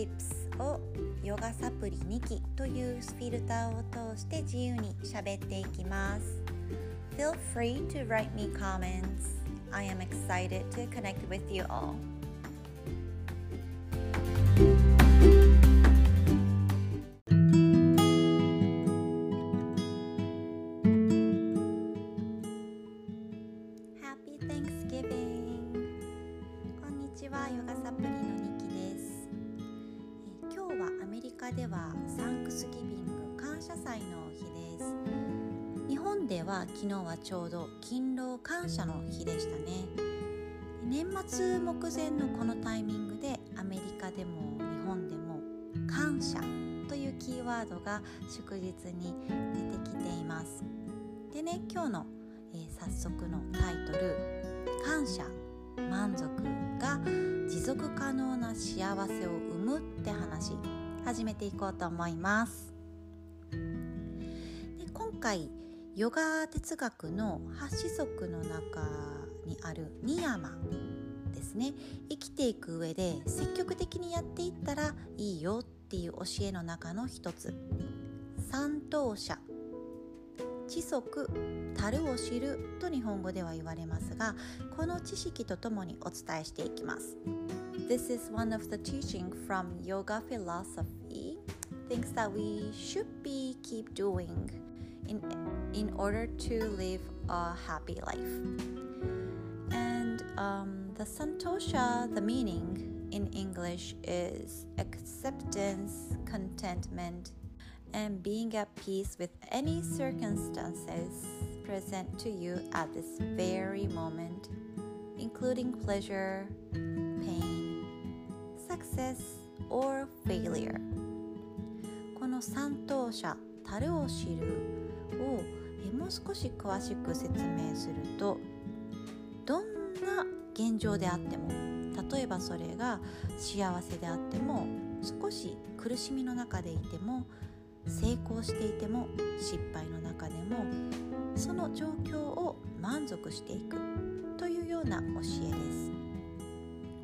Tips をヨガサプリ2期というフィルターを通して自由に喋っていきます Feel free to write me comments I am excited to connect with you all ではサンクスギビング感謝祭の日です。日本では昨日はちょうど勤労感謝の日でしたね。年末目前のこのタイミングでアメリカでも日本でも感謝というキーワードが祝日に出てきています。でね今日のえー早速のタイトル「感謝満足が持続可能な幸せを生む」って話。始めていこうと思います。で今回ヨガ哲学の8子則の中にあるニヤマですね。生きていく上で積極的にやっていったらいいよっていう教えの中の一つ。三等者。知足足るを知ると日本語では言われますがこの知識とともにお伝えしていきます This is one of the teaching from yoga philosophy things that we should be keep doing in, in order to live a happy life and um, the santosha the meaning in English is acceptance contentment and being at peace with any circumstances present to you at this very moment, including pleasure, pain, success, or failure. この三等者、たるを知るをえもう少し詳しく説明すると、どんな現状であっても、例えばそれが幸せであっても、少し苦しみの中でいても、成功していても失敗の中でもその状況を満足していくというような教えです。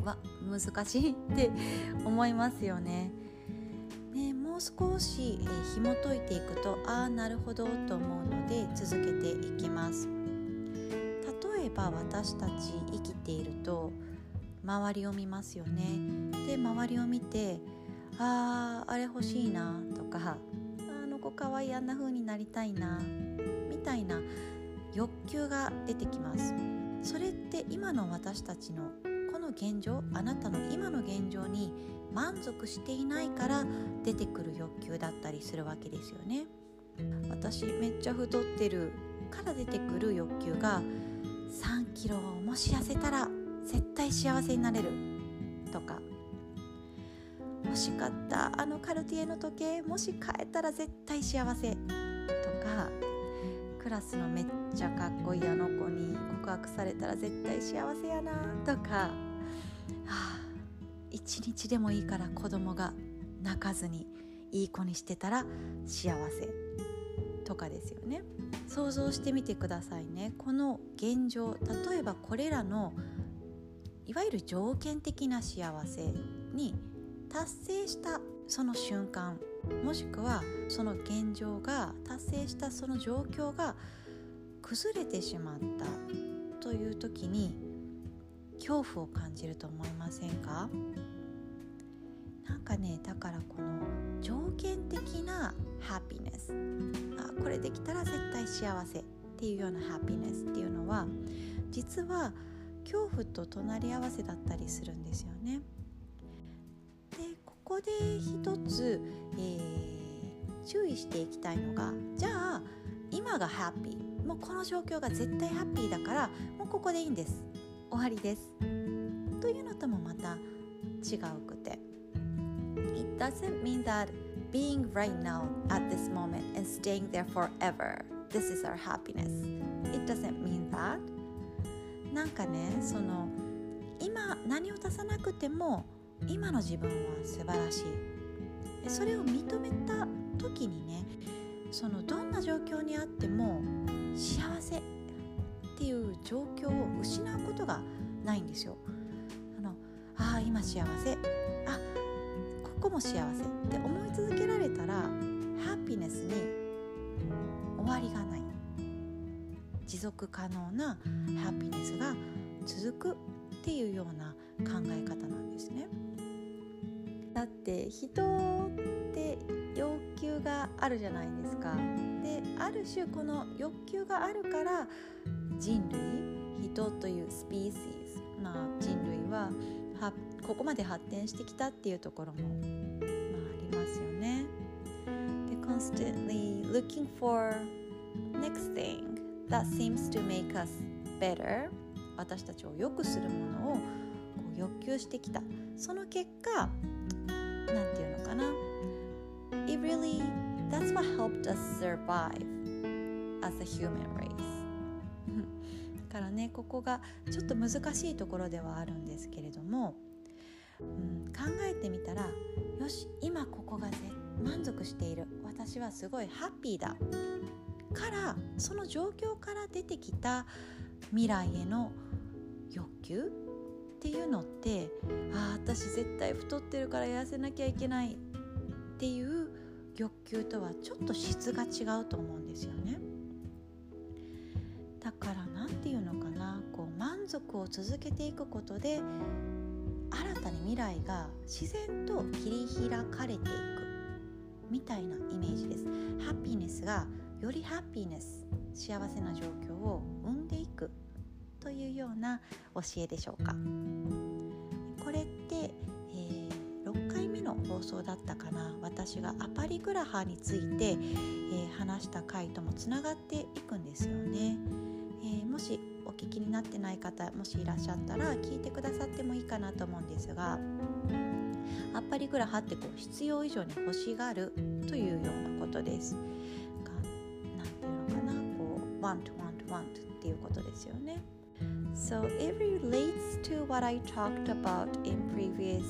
わ難しいって思いますよね。ねもう少し、えー紐解いていくとああなるほどと思うので続けていきます。例えば私たち生きていると周りを見ますよね。で周りを見てあーあれ欲しいなとかあの子かわいあんな風になりたいなみたいな欲求が出てきますそれって今の私たちのこの現状あなたの今の現状に満足していないから出てくる欲求だったりするわけですよね私めっちゃ太ってるから出てくる欲求が3キロもし痩せたら絶対幸せになれるとか欲しかった。あのカルティエの時計もし買えたら絶対幸せとかクラスのめっちゃかっこいいあの子に告白されたら絶対幸せやなとか、はあ、一日でもいいから子供が泣かずにいい子にしてたら幸せとかですよね。想像してみてくださいね。この現状例えばこれらのいわゆる条件的な幸せに達成したその瞬間もしくはその現状が達成したその状況が崩れてしまったという時に恐怖を感じると思いませんか？なんかねだからこの条件的なハピネスあこれできたら絶対幸せっていうようなハピネスっていうのは実は恐怖と隣り合わせだったりするんですよね。ここで一つ、えー注意していきたいのがじゃあ今がハッピーもうこの状況が絶対ハッピーだからもうここでいいんです終わりですというのともまた違うくて It doesn't mean that being right now at this moment and staying there forever this is our happiness It doesn't mean that なんかねその今何を足さなくても今の自分は素晴らしい。それを認めた時にねそのどんな状況にあっても幸せっていう状況を失うことがないんですよ。あのあ今幸せ。あここも幸せ。って思い続けられたらハッピネスに終わりがない。持続可能なハッピネスが続くっていうような考え方なんですね。だって人って要求があるじゃないですか。である種この欲求があるから人類人というスピーシーズ、まあ、人類ははここまで発展してきたっていうところも、まあ、ありますよね。で constantly looking for next thing that seems to make us better 私たちを良くするものを欲求してきた。その結果なんていうのかな。It really that's what helped us survive as a human race. だからねここがちょっと難しいところではあるんですけれども、うん、考えてみたらよし今ここが満足している。私はすごいハッピーだ。からその状況から出てきた未来への欲求っていうのってああ私絶対太ってるから痩せなきゃいけないっていう欲求とはちょっと質が違うと思うんですよね。だから何て言うのかなこう満足を続けていくことで新たに未来が自然と切り開かれていくみたいなイメージです。ハッピーネスがよりハッピーネス幸せな状況を生んでいくというような教えでしょうか。これって、えー、6回目の放送だったかな。私がアパリグラハについて、えー、話した回ともつながっていくんですよね、えー、もしお聞きになってない方もしいらっしゃったら聞いてくださってもいいかなと思うんですがアパリグラハってこう必要以上に欲しがるというようなことです。want want want っていうことですよね。So it relates to what I talked about in previous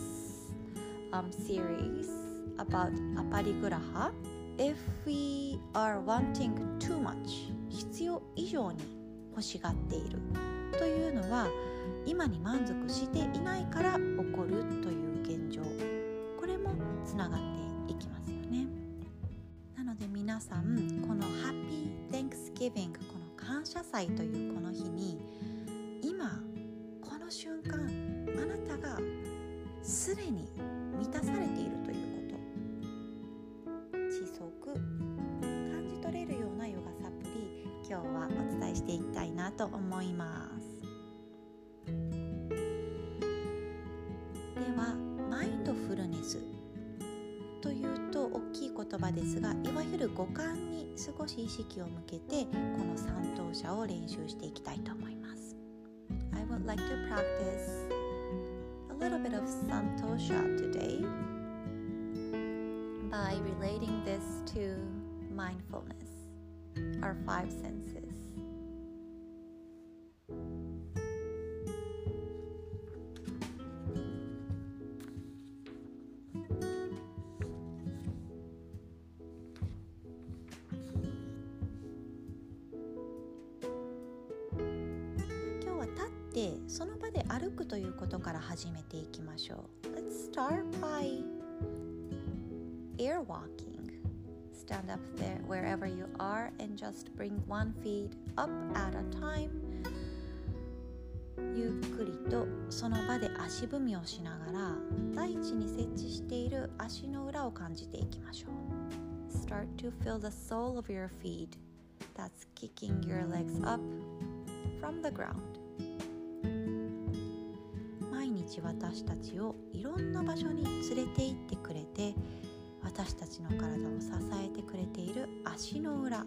um, series about aparigraha if we are wanting too much 必要以上に欲しがっているというのは今に満足していないから起こるという現状これもつながっていきますよねなので皆さんこのハッピー Thanksgiving この感謝祭というこの日に今この瞬間あなたがすでに満たされているということ。小さく感じ取れるようなヨガサプリ今日はお伝えしていきたいなと思います。ではマインドフルネス。というと大きい言葉ですがいわゆる五感に少し意識を向けてこの三等車を練習していきたいと思います。I would like to practice a little bit of Santosha today by relating this to mindfulness, our five senses. その場で歩くということから始めていきましょう Let's start by air walking Stand up there wherever you are and just bring one feet up at a time ゆっくりとその場で足踏みをしながら大地に設置している足の裏を感じていきましょう Start to feel the sole of your feet that's kicking your legs up from the ground 私たちをいろんな場所に連れて行ってくれて私たちの体を支えてくれている足の裏。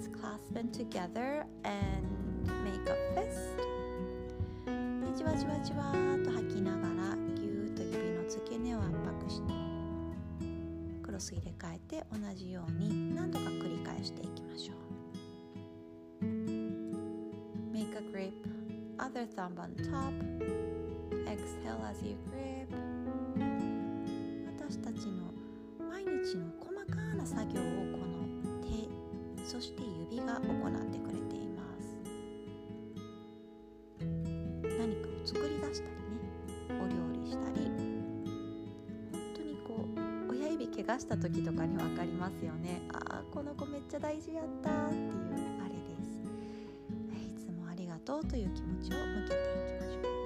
Your hands clasping together and make a fist でじわじわじわっと吐きながらぎゅーっと指の付け根を圧迫してクロス入れ替えて同じように何度か繰り返していきましょう Make a grip other thumb on top exhale as you grip 私たちの毎日の細かな作業をそして指が行ってくれています。何かを作り出したりねお料理したり本当にこう親指怪我した時とかに分かりますよね。ああこの子めっちゃ大事やったっていうあれです。いつもありがとうという気持ちを向けていきましょう。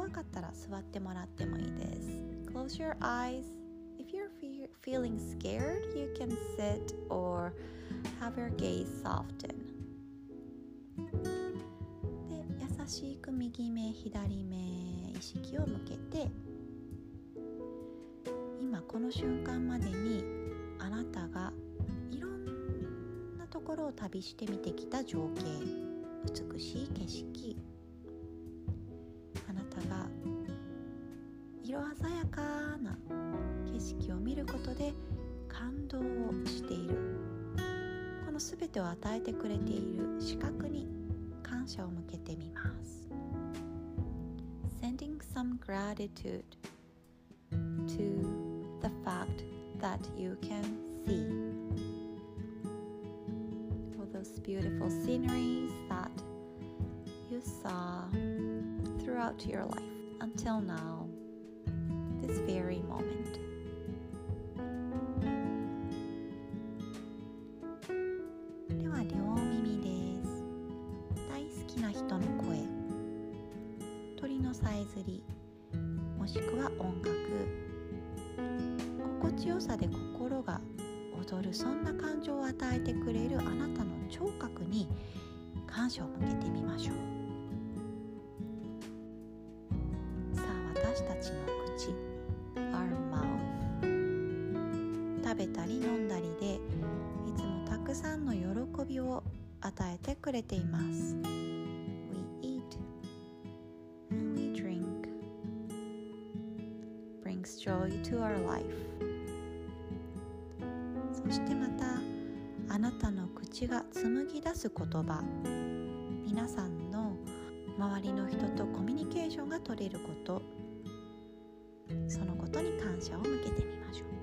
怖かったら座ってもらってもいいです。Close your eyes. If you're fe feeling scared you can sit or have your gaze soften. で優しく右目左目意識を向けて。今この瞬間までにあなたがいろんなところを旅して見てきた情景。美しい景色。色鮮やかな景色を見ることで感動をしているこの全てを与えてくれている視覚に感謝を向けてみます Sending some gratitude to the fact that you can see all those beautiful sceneries that you saw throughout your life until now, this very ントでは両耳です。大好きな人の声、鳥のさえずり、もしくは音楽、心地よさで心が踊るそんな感情を与えてくれるあなたの聴覚に感謝を向けてみましょう。さあ私たちの口。てくれています。We eat and we drink. Brings joy to our life. そしてまたあなたの口が紡ぎ出す言葉。皆さんの周りの人とコミュニケーションが取れること。そのことに感謝を向けてみましょう。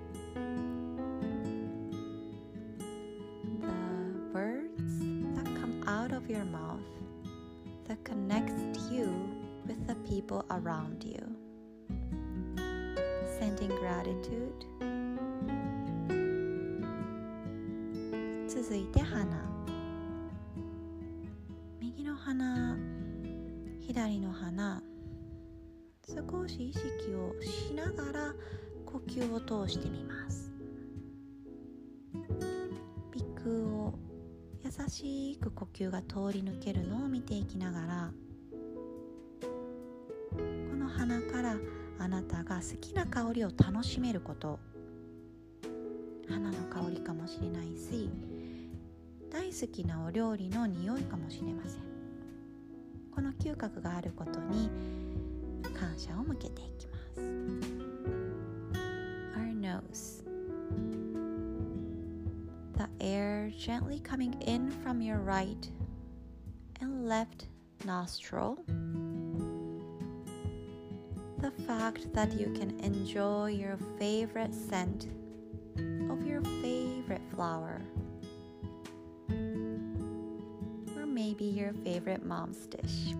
People around you. Sending gratitude. 続いて鼻右の鼻左の鼻少し意識をしながら呼吸を通してみます。鼻腔を優しく呼吸が通り抜けるのを見ていきながらこの鼻からあなたが好きな香りを楽しめること。花の香りかもしれないし大好きなお料理の匂いかもしれません。この嗅覚があることに感謝を向けていきます。Our nose. The air gently coming in from your right and left nostril. The fact that you can enjoy your favorite scent of your favorite flower or maybe your favorite mom's dish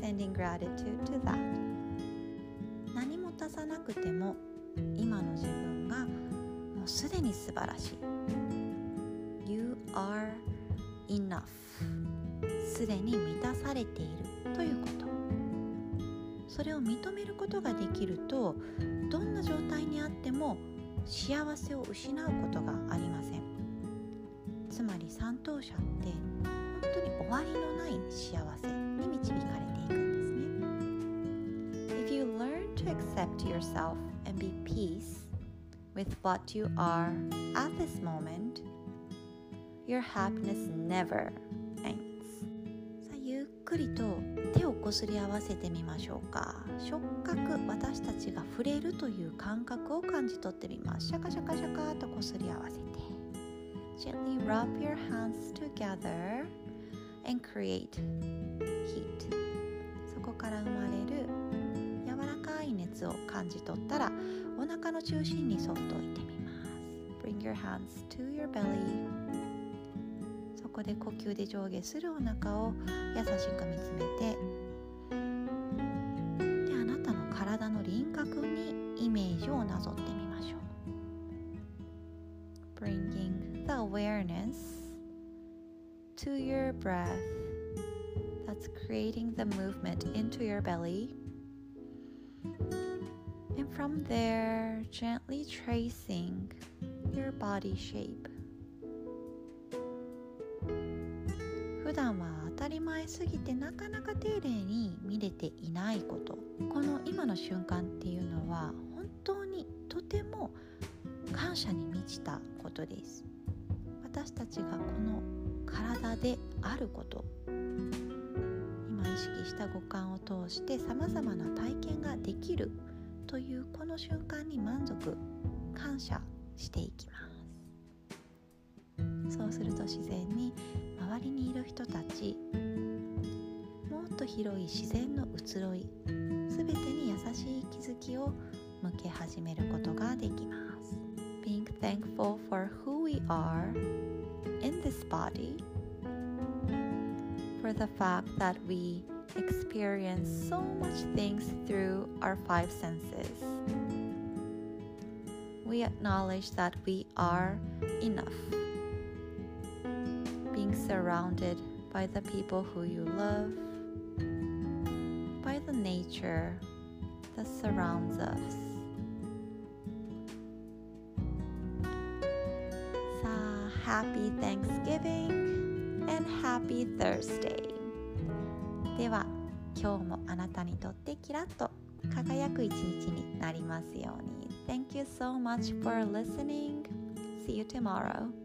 sending gratitude to that 何も足さなくても今の自分がもうすでに素晴らしい You are enough すでに満たされているということそれを認めることができるとどんな状態にあっても幸せを失うことがありませんつまり三等者って本当に終わりのない幸せに導かれていくんですね If you learn to accept yourself and be peace with what you are at this moment your happiness never ends さあゆっくりとこすり合わせてみましょうか。触覚私たちが触れるという感覚を感じ取ってみます。シャカシャカシャカとこすり合わせて。Gently rub your hands together and create heat そこから生まれる柔らかい熱を感じ取ったらお腹の中心にそっと置いてみます。Bring your hands to your belly そこで呼吸で上下するお腹を優しく見つめて breath that's creating the movement into your belly and from there gently tracing your body shape 普段は当たり前すぎてなかなか丁寧に見れていないことこの今の瞬間っていうのは本当にとても感謝に満ちたことです私たちがこの体であること。今意識した五感を通してさまざまな体験ができるというこの瞬間に満足感謝していきます。そうすると自然に周りにいる人たちもっと広い自然の移ろい全てに優しい気づきを向け始めることができます。Being thankful for who we are in this body for the fact that we experience so much things through our five senses we acknowledge that we are enough. Being surrounded by the people who you love, by the nature that surrounds us. Happy Thanksgiving and Happy Thursday! では、今日もあなたにとってキラッと輝く一日になりますように。Thank you so much for listening. See you tomorrow.